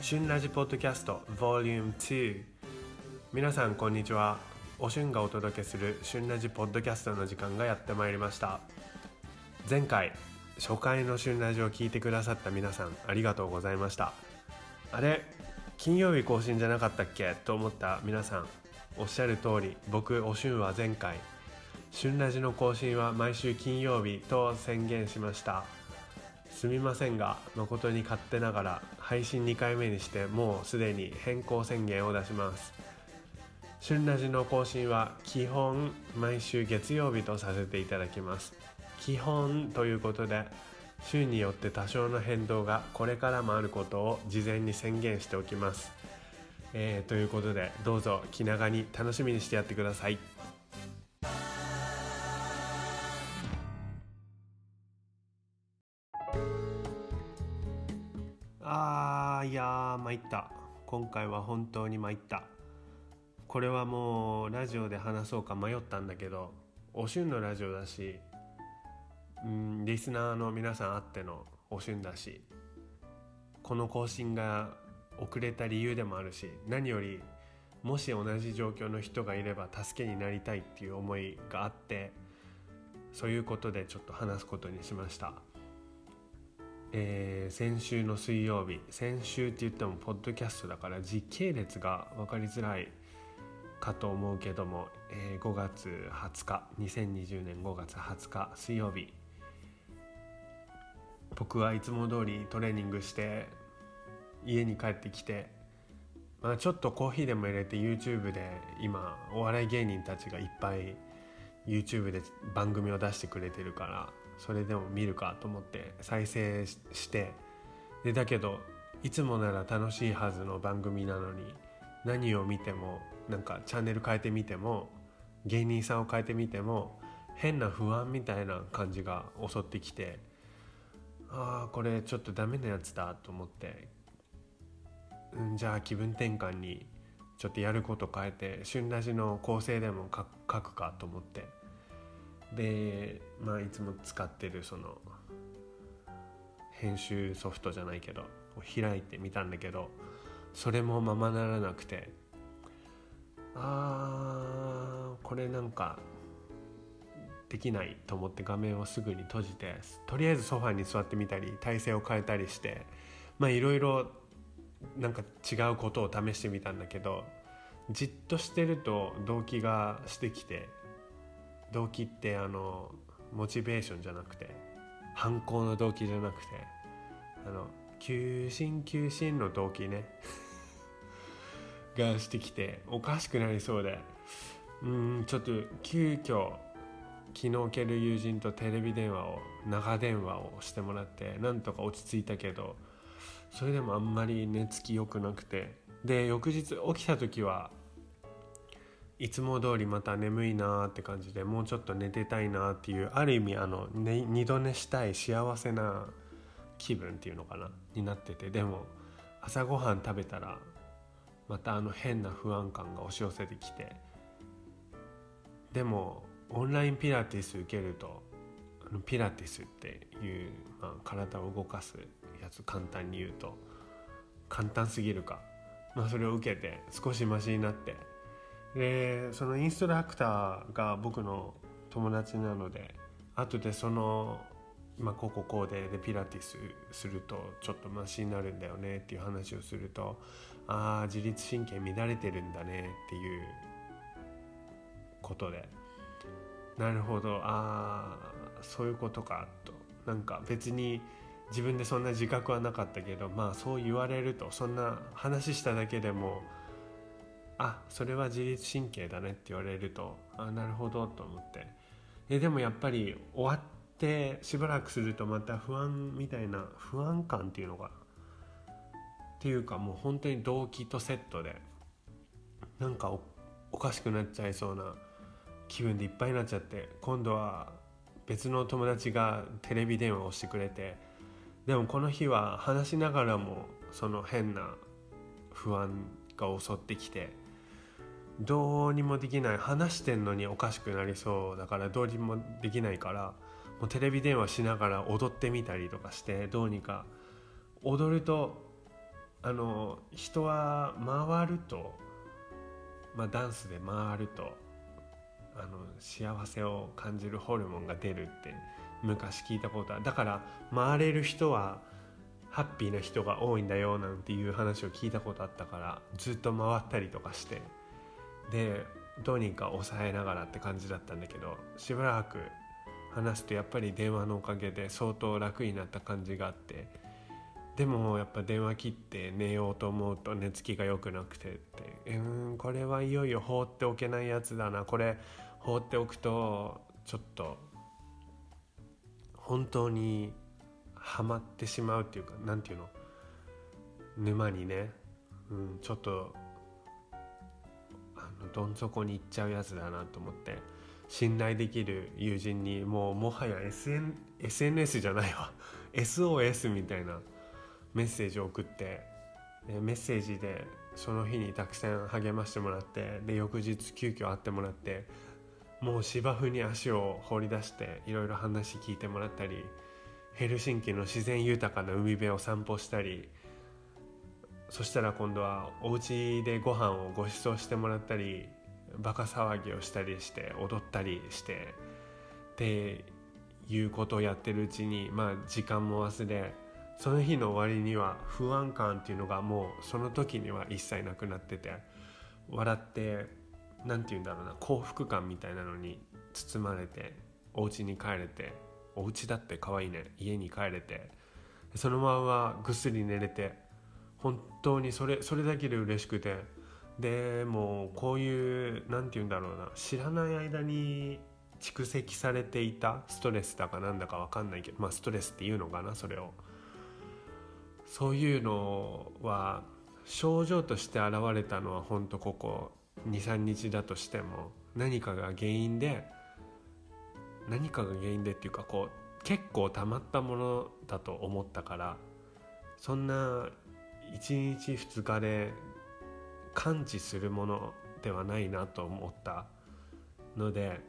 旬ラジポッドキャスト Vol.2 皆さんこんにちは。おしゅんがお届けする旬ラジポッドキャストの時間がやってまいりました。前回初回の旬ラジを聞いてくださった皆さんありがとうございました。あれ金曜日更新じゃなかったっけ？と思った皆さんおっしゃる通り僕おしゅんは前回旬ラジの更新は毎週金曜日と宣言しました。すみませんが誠に勝手ながら配信2回目にしてもうすでに変更宣言を出します。旬ラジの更新は基本毎週月曜日とさせていただきます。基本ということで週によって多少の変動がこれからもあることを事前に宣言しておきます、えー、ということでどうぞ気長に楽しみにしてやってください。参った今回は本当に参ったこれはもうラジオで話そうか迷ったんだけどおしゅんのラジオだしうんリスナーの皆さんあってのおしゅんだしこの更新が遅れた理由でもあるし何よりもし同じ状況の人がいれば助けになりたいっていう思いがあってそういうことでちょっと話すことにしました。えー、先週の水曜日先週って言ってもポッドキャストだから時系列が分かりづらいかと思うけども、えー、5月20日2020年5月20日水曜日。僕はいつも通りトレーニングして家に帰ってきて、まあ、ちょっとコーヒーでも入れて YouTube で今お笑い芸人たちがいっぱい YouTube で番組を出してくれてるからそれでも見るかと思って再生して。でだけどいつもなら楽しいはずの番組なのに何を見てもなんかチャンネル変えてみても芸人さんを変えてみても変な不安みたいな感じが襲ってきてああこれちょっとダメなやつだと思って、ん、じゃあ気分転換にちょっとやること変えて旬ラジの構成でも書くかと思って。でまあいつも使ってるその編集ソフトじゃないけど開いてみたんだけどそれもままならなくてあーこれなんかできないと思って画面をすぐに閉じてとりあえずソファに座ってみたり体勢を変えたりしてまあいろいろなんか違うことを試してみたんだけどじっとしてると動機がしてきて動機ってあのモチベーションじゃなくて反抗の動機じゃなくてあの求心求心の動機ね。がしてきておかしくなりそうで。うんちょっと急遽昨日ける友人とテレビ電話を長電話をしてもらってなんとか落ち着いたけどそれでもあんまり寝つき良くなくて。で翌日起きた時はいつも通りまた眠いなーって感じでもうちょっと寝てたいなっていうある意味あの、ね、二度寝したい幸せな気分っていうのかなになっててでも朝ごはん食べたらまたあの変な不安感が押し寄せてきてでもオンラインピラティス受けるとあのピラティスっていう、まあ、体を動かすやつ簡単に言うと簡単すぎるか、まあ、それを受けて少しマシになってでそのインストラクターが僕の友達なので後でその、まあ、こここうででピラティスするとちょっとマシになるんだよねっていう話をするとああ自律神経乱れてるんだねっていうことで。なるほど。ああそういうことかと。なんか別に自分でそんな自覚はなかったけどまあそう言われるとそんな話しただけでもあそれは自律神経だねって言われるとあなるほどと思って。えでもやっぱり終わってしばらくするとまた不安みたいな不安感っていうのがっていうかもう本当に動機とセットでなんかおかしくなっちゃいそうな気分でいっぱいになっちゃって今度は別の友達がテレビ電話をしてくれてでもこの日は話しながらもその変な不安が襲ってきてどうにもできない話してんのにおかしくなりそうだからどうにもできないからもうテレビ電話しながら踊ってみたりとかしてどうにか踊るとあの人は回ると、まあ、ダンスで回るとあの幸せを感じるホルモンが出るって昔聞いたことある。だから回れる人はハッピーな人が多いんだよなんていう話を聞いたことあったからずっと回ったりとかしてでどうにか抑えながらって感じだったんだけどしばらく話すとやっぱり電話のおかげで相当楽になった感じがあってでもやっぱ電話切って寝ようと思うと寝つきが良くなくてってうんこれはいよいよ放っておけないやつだな。これ放っておくとちょっと本当にはまってしまうっていうか何て言うの？沼にね、うん、ちょっとどん底に行っちゃうやつだなと思って信頼できる友人にもうもはや、SN、SNS じゃないわ。SOS みたいなメッセージを送ってメッセージでその日にたくさん励ましてもらってで翌日急遽会ってもらってもう芝生に足を放り出していろいろ話聞いてもらったりヘルシンキの自然豊かな海辺を散歩したりそしたら今度はお家でご飯をご馳走してもらったりバカ騒ぎをしたりして踊ったりしてっていうことをやってるうちにまあ時間も忘れその日の終わりには不安感っていうのがもうその時には一切なくなってて笑って何て言うんだろうな幸福感みたいなのに包まれてお家に帰れてお家だって可愛いね家に帰れてそのままぐっすり寝れて本当にそれそれだけで嬉しくて。でもうこういう何て言うんだろうな。知らない間に蓄積されていたストレスだかなんだか分かんないけどまあストレスっていうのかなそれを。そういうのは症状として現れたのは本当ここ23日だとしても何かが原因で何かが原因でっていうかこう結構たまったものだと思ったからそんな1日2日で感知するものではないなと思ったので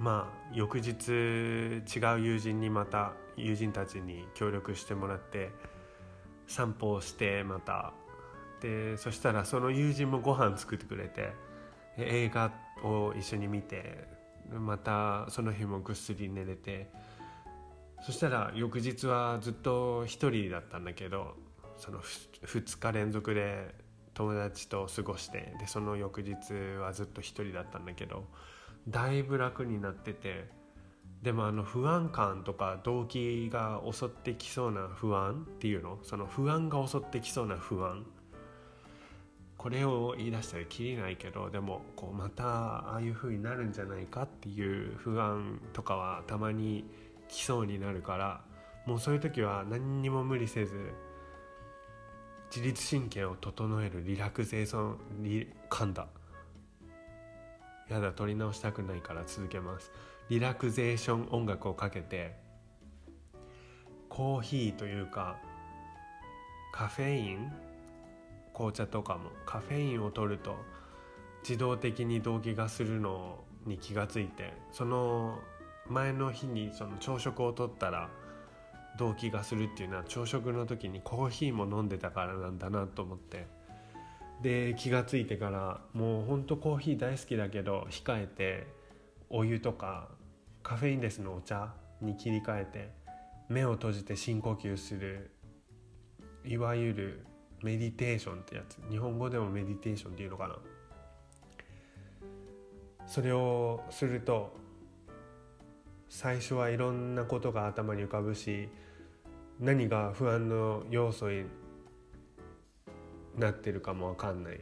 まあ翌日違う友人にまた友人たちに協力してもらって散歩をしてまた。でそしたらその友人もご飯作ってくれて映画を一緒に見てまたその日もぐっすり寝れてそしたら翌日はずっと一人だったんだけどその2日連続で友達と過ごしてでその翌日はずっと一人だったんだけどだいぶ楽になっててでもあの不安感とか動機が襲ってきそうな不安っていうのその不安が襲ってきそうな不安これを言い出したらきりないけどでもこうまたああいう風になるんじゃないかっていう不安とかはたまに来そうになるからもうそういう時は何にも無理せず自律神経を整えるリラクゼーションリ噛んだ。やだ取り直したくないから続けます。リラクゼーション音楽をかけてコーヒーというかカフェイン紅茶とかもカフェインを取ると自動的に動悸がするのに気がついてその前の日にその朝食をとったら動悸がするっていうのは朝食の時にコーヒーも飲んでたからなんだなと思って。で気が付いてからもうほんとコーヒー大好きだけど控えてお湯とかカフェインレスのお茶に切り替えて目を閉じて深呼吸するいわゆるメディテーションってやつ。日本語でもメディテーションっていうのかな。それをすると最初はいろんなことが頭に浮かぶし何が不安の要素になってるかも分かんない。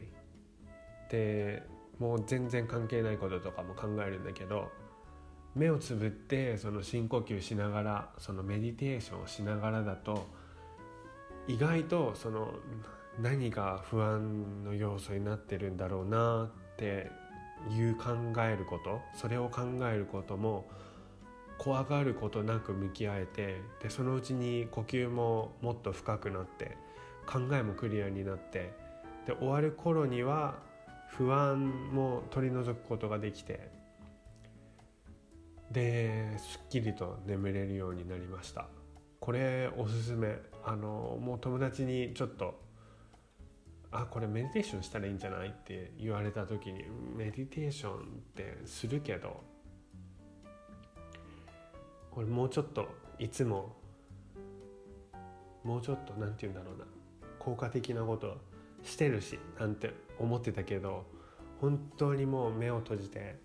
でもう全然関係ないこととかも考えるんだけど目をつぶってその深呼吸しながらそのメディテーションをしながらだと意外とその何が不安の要素になってるんだろうなっていう考えることそれを考えることも怖がることなく向き合えてでそのうちに呼吸ももっと深くなって考えもクリアになってで終わる頃には不安も取り除くことができてですっきりと眠れるようになりました。これおすすめ。あのもう友達にちょっとあこれメディテーションしたらいいんじゃない？って言われた時にメディテーションってするけどこれもうちょっといつももうちょっと何て言うんだろうな。効果的なことしてるしなんて思ってたけど本当にもう目を閉じて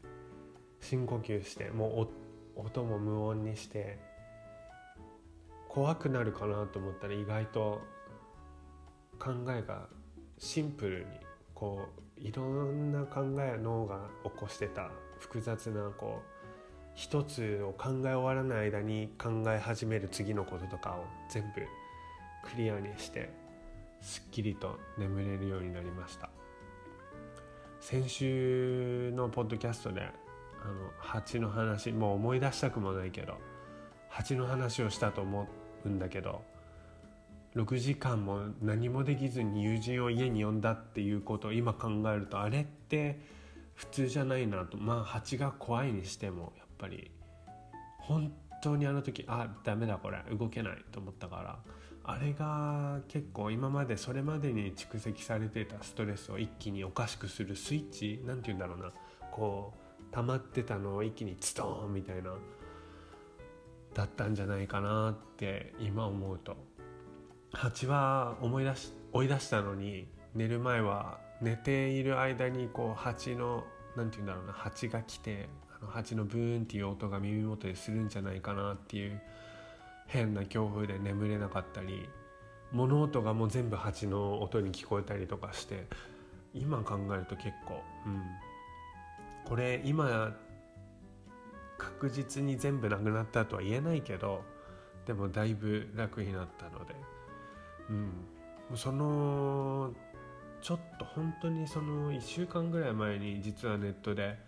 深呼吸してもう音も無音にして怖くなるかなと思ったら意外と考えがシンプルにこういろんな考え脳が起こしてた複雑なこう一つを考え終わらない間に考え始める次のこととかを全部クリアにしてすっきりと眠れるようになりました。先週のポッドキャストであの蜂の話もう思い出したくもないけど蜂の話をしたと思うんだけど6時間も何もできずに友人を家に呼んだっていうことを今考えるとあれって普通じゃないなと。まあ蜂が怖いにしてもやぱり本当にあの時あダメだこれ動けないと思ったからあれが結構今までそれまでに蓄積されてたストレスを一気におかしくするスイッチ何て言うんだろうなこう溜まってたのを一気にズドーンみたいなだったんじゃないかなって今思うと。蜂は思い出し追い出したのに寝る前は寝ている間にこう蜂の何て言うんだろうな蜂が来てあの蜂のブーンっていう音が耳元でするんじゃないかなっていう変な恐怖で眠れなかったり物音がもう全部蜂の音に聞こえたりとかして今考えると結構うん。これ今確実に全部なくなったとは言えないけどでもだいぶ楽になったのでうん。そのちょっと本当にその1週間ぐらい前に実はネットで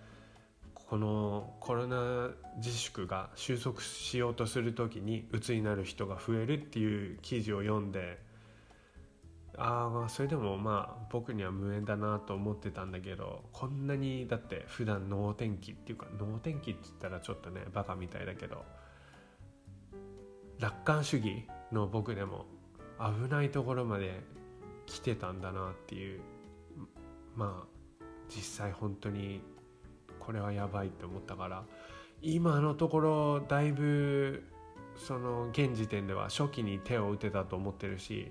このコロナ自粛が収束しようとする時に鬱になる人が増えるっていう記事を読んでああそれでもまあ僕には無縁だなと思ってたんだけどこんなにだって普段能天気っていうか能天気って言ったらちょっとねバカみたいだけど楽観主義の僕でも危ないところまで来てたんだなっていうまあ実際本当にこれはやばいって思ったから今のところだいぶその現時点では初期に手を打てたと思ってるし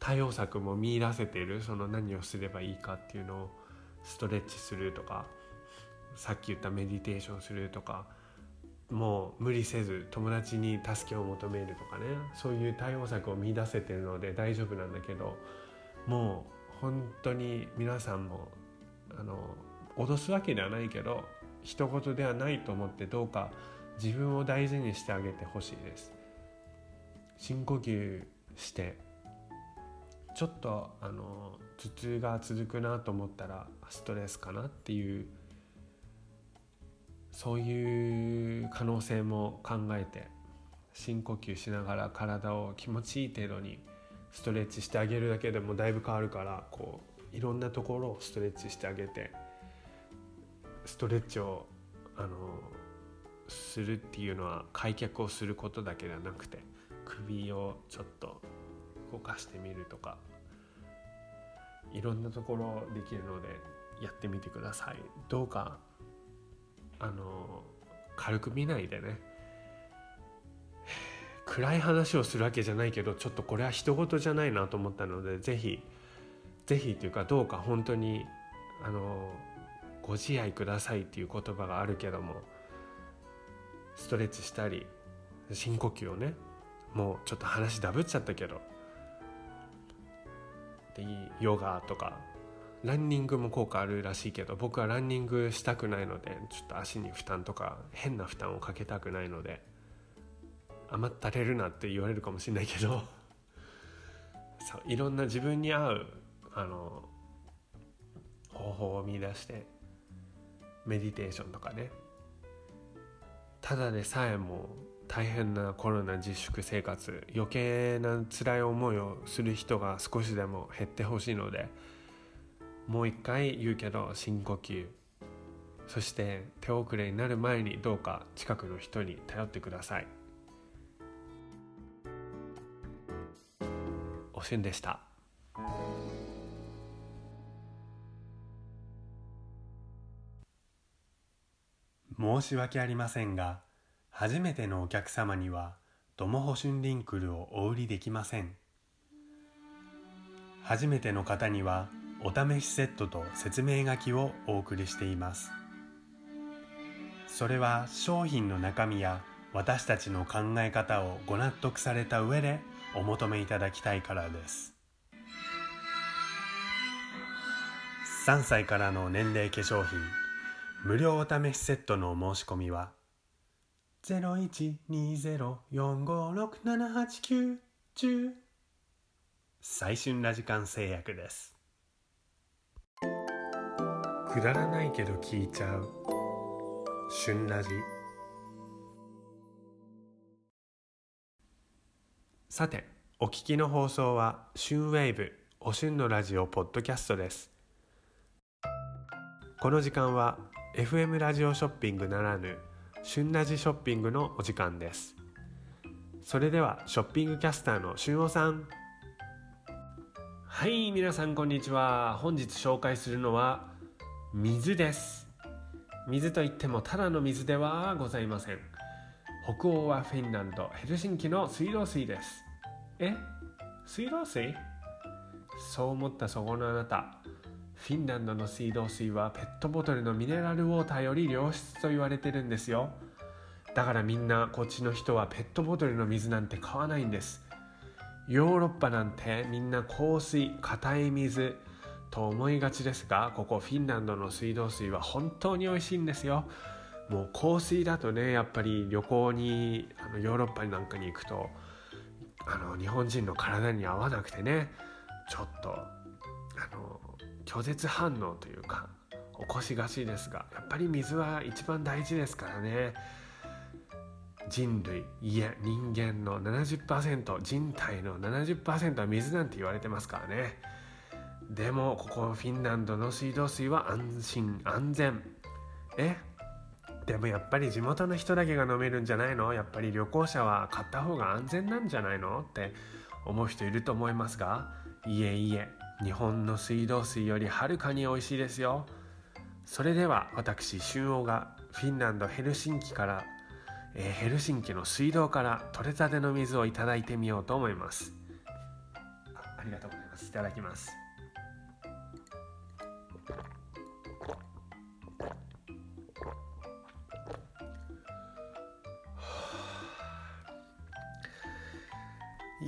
対応策も見出せてるその何をすればいいかっていうのをストレッチするとかさっき言ったメディテーションするとかもう無理せず友達に助けを求めるとかねそういう対応策を見出せてるので大丈夫なんだけどもう本当に皆さんもあの脅すわけではないけど一言ではないと思ってどうか自分を大事にしてあげてほしいです。深呼吸してちょっとあの頭痛が続くなと思ったらストレスかなっていうそういう可能性も考えて深呼吸しながら体を気持ちいい程度にストレッチしてあげるだけでもだいぶ変わるからこういろんなところをストレッチしてあげてストレッチをあのするっていうのは開脚をすることだけではなくて首をちょっと動かしてみるとかいろんなところできるのでやってみてください。どうかあの軽く見ないでね。暗い話をするわけじゃないけどちょっとこれは人事じゃないなと思ったので是非是非というかどうか本当にあのご自愛くださいっていう言葉があるけどもストレッチしたり深呼吸をねもうちょっと話ダブっちゃったけどでヨガとかランニングも効果あるらしいけど僕はランニングしたくないのでちょっと足に負担とか変な負担をかけたくないので甘ったれるなって言われるかもしれないけど そういろんな自分に合うあの方法を見出してメディテーションとかね。ただでさえも大変なコロナ自粛生活余計な辛い思いをする人が少しでも減ってほしいのでもう一回言うけど深呼吸。そして手遅れになる前にどうか近くの人に頼ってください。おしゅんでした。申し訳ありませんが初めてのお客様にはドモホシュンリンクルをお売りできません。初めての方にはお試しセットと説明書きをお送りしています。それは商品の中身や私たちの考え方をご納得された上でお求めいただきたいからです。3歳からの年齢化粧品。無料お試しセットのお申し込みは0120-456-789-10最春ラジカン製薬です。くだらないけど聞いちゃう。旬ラジ。さてお聞きの放送は旬ウェーブお旬のラジオポッドキャストです。この時間は FM ラジオショッピングならぬ旬ラジショッピングのお時間です。それではショッピングキャスターの旬尾さん。はい皆さんこんにちは。本日紹介するのは水です。水といってもただの水ではございません。北欧はフィンランドヘルシンキの水道水です。え？水道水？そう思ったそこのあなた。フィンランドの水道水はペットボトルのミネラルウォーターより良質と言われてるんですよ。だからみんなこっちの人はペットボトルの水なんて買わないんです。ヨーロッパなんてみんな香水硬い水と思いがちですがここフィンランドの水道水は本当に美味しいんですよ。もう香水だとねやっぱり旅行にあのヨーロッパなんかに行くとあの日本人の体に合わなくてねちょっとあの拒絶反応というか起こしがちですがやっぱり水は一番大事ですからね。人類いえ人間の70%人体の70%は水なんて言われてますからね。でもここフィンランドの水道水は安心安全。え？でもやっぱり地元の人だけが飲めるんじゃないの？やっぱり旅行者は買った方が安全なんじゃないの？って思う人いると思いますがいえいえ日本の水道水よりはるかに美味しいですよ。それでは私春王がフィンランドヘルシンキから、えー、ヘルシンキの水道から取れたての水をいただいてみようと思います。ありがとうございます。いただきます。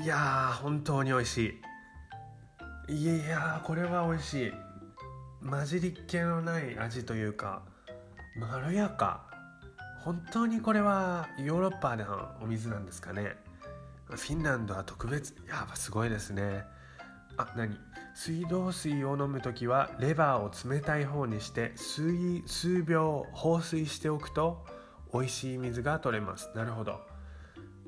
いやー本当に美味しい。いやーこれは美味しい。混じりっ気のない味というかまろやか。本当にこれはヨーロッパでのお水なんですかね。フィンランドは特別。やっぱすごいですね。あ何？水道水を飲む時はレバーを冷たい方にして数数秒放水しておくと美味しい水が取れます。なるほど。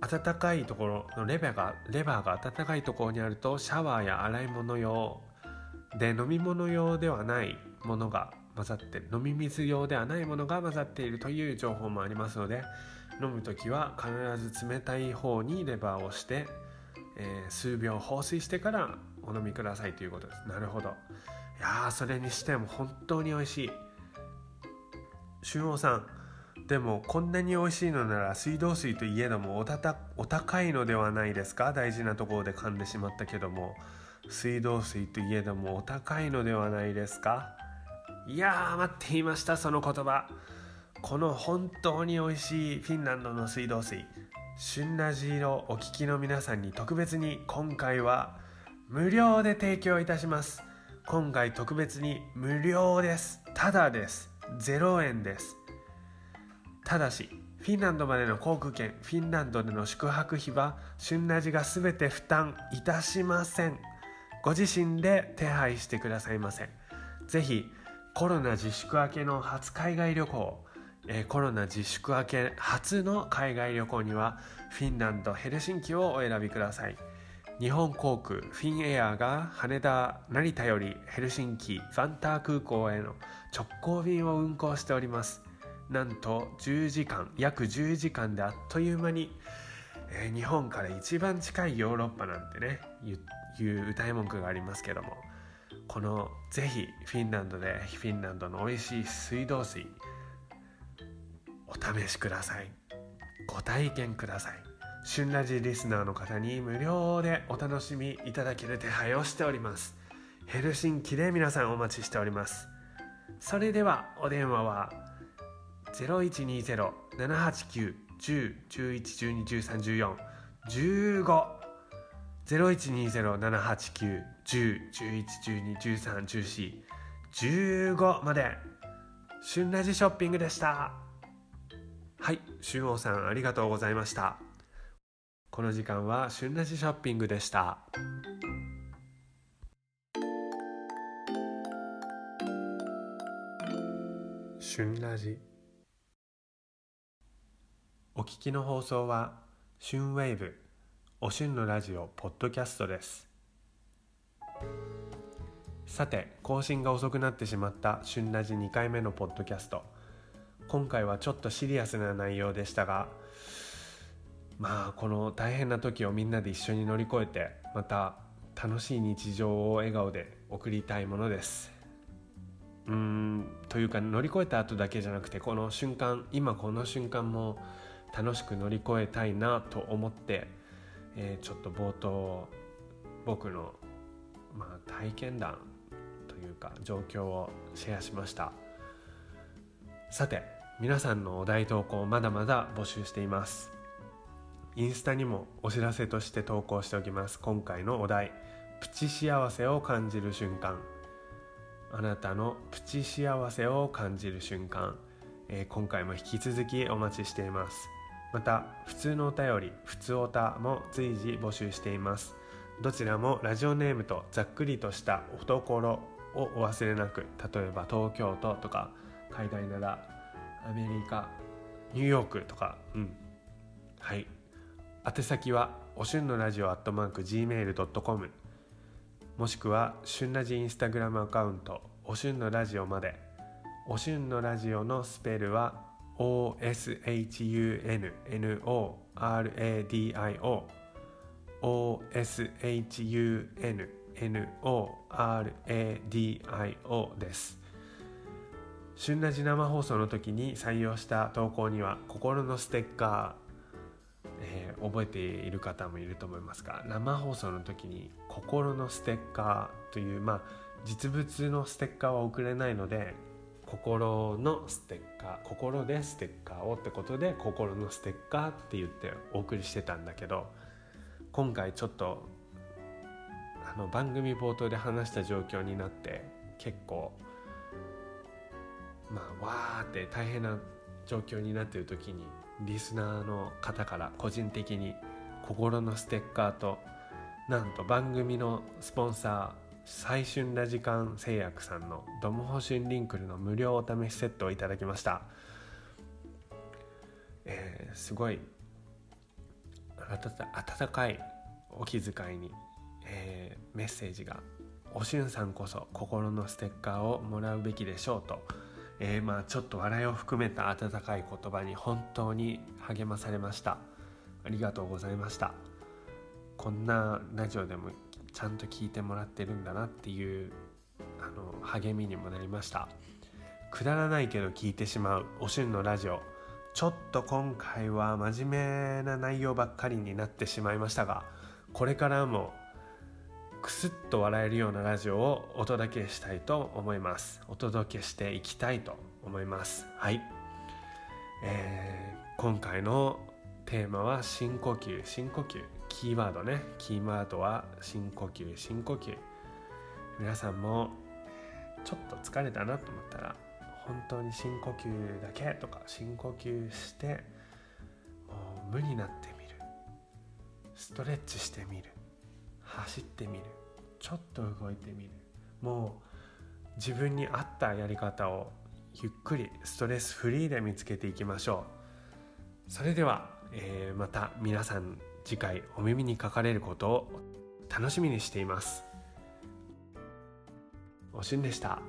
温かいところのレバーがレバーが温かいところにあるとシャワーや洗い物用で飲み物用ではないものが混ざって飲み水用ではないものが混ざっているという情報もありますので飲む時は必ず冷たい方にレバーをして、えー、数秒放水してからお飲みくださいということです。なるほど。いやそれにしても本当に美味しい。俊王さんでもこんなに美味しいのなら水道水といえどもおたたお高いのではないですか？大事なところで噛んでしまったけども。水道水といえどもお高いのではないですか？いやー待っていましたその言葉。この本当に美味しいフィンランドの水道水。旬ラジをお聞きの皆さんに特別に今回は無料で提供いたします。今回特別に無料です。ただです。0円です。ただしフィンランドまでの航空券フィンランドでの宿泊費は旬ラジが全て負担いたしません。ご自身で手配してくださいませぜひコロナ自粛明けの初海外旅行、えー、コロナ自粛明け初の海外旅行にはフィンランドヘルシンキをお選びください。日本航空フィンエアが羽田成田よりヘルシンキファンター空港への直行便を運航しております。なんと10時間約10時間であっという間に、えー、日本から一番近いヨーロッパなんてねいう歌い文句がありますけどもこのぜひフィンランドでフィンランドの美味しい水道水お試しください。ご体験ください。旬ラジリスナーの方に無料でお楽しみいただける手配をしております。ヘルシンキで皆さんお待ちしております。それではお電話は0120-789-10-11-12-13-14-15 0120-789-10-11-12-13-14-15まで。旬ラジショッピングでした。はい。旬王さんありがとうございました。この時間は旬ラジショッピングでした。旬ラジ。お聞きの放送は旬ウェーブおしゅんのラジオポッドキャストです。さて更新が遅くなってしまった旬ラジ2回目のポッドキャスト。今回はちょっとシリアスな内容でしたがまあこの大変な時をみんなで一緒に乗り越えてまた楽しい日常を笑顔で送りたいものです。うーんというか乗り越えた後だけじゃなくてこの瞬間今この瞬間も楽しく乗り越えたいなと思ってえー、ちょっと冒頭僕の、まあ、体験談というか状況をシェアしました。さて皆さんのお題投稿まだまだ募集しています。インスタにもお知らせとして投稿しておきます。今回のお題プチ幸せを感じる瞬間。あなたのプチ幸せを感じる瞬間、えー、今回も引き続きお待ちしています。また普通のお便り普通おたも随時募集しています。どちらもラジオネームとざっくりとしたお所をお忘れなく例えば東京都とか海外ならアメリカニューヨークとかうん。はい。宛先はおしゅんのラジオアットマーク Gmail.com もしくは旬ラジインスタグラムアカウントおしゅんのラジオまで。おしゅんのラジオのスペルは OSHUNNORADIO OSHUNNORADIO です。旬ラジ生放送の時に採用した投稿には心のステッカー、えー、覚えている方もいると思いますが生放送の時に心のステッカーというまあ実物のステッカーは送れないので心のステッカー心でステッカーをってことで心のステッカーって言ってお送りしてたんだけど今回ちょっとあの番組冒頭で話した状況になって結構まあわーって大変な状況になってる時にリスナーの方から個人的に心のステッカーとなんと番組のスポンサー最春ラジカン製薬さんのドムホシンリンクルの無料お試しセットをいただきました、えー、すごい温かいお気遣いに、えー、メッセージが「おしゅんさんこそ心のステッカーをもらうべきでしょう」と、えー、まあちょっと笑いを含めた温かい言葉に本当に励まされました。ありがとうございました。こんなラジオでもちゃんと聞いてもらってるんだなっていうあの励みにもなりました。くだらないけど聞いてしまうおしゅんのラジオ。ちょっと今回は真面目な内容ばっかりになってしまいましたがこれからもくすっと笑えるようなラジオをお届けしたいと思います。お届けしていきたいと思います。はい、えー、今回のテーマは深呼吸。深呼吸。キーワードね。キーワードは深呼吸。深呼吸。皆さんもちょっと疲れたなと思ったら本当に深呼吸だけとか深呼吸してもう無になってみる。ストレッチしてみる。走ってみる。ちょっと動いてみる。もう自分に合ったやり方をゆっくりストレスフリーで見つけていきましょう。それでは、えー、また皆さん次回お耳にかかれることを楽しみにしています。おしんでした。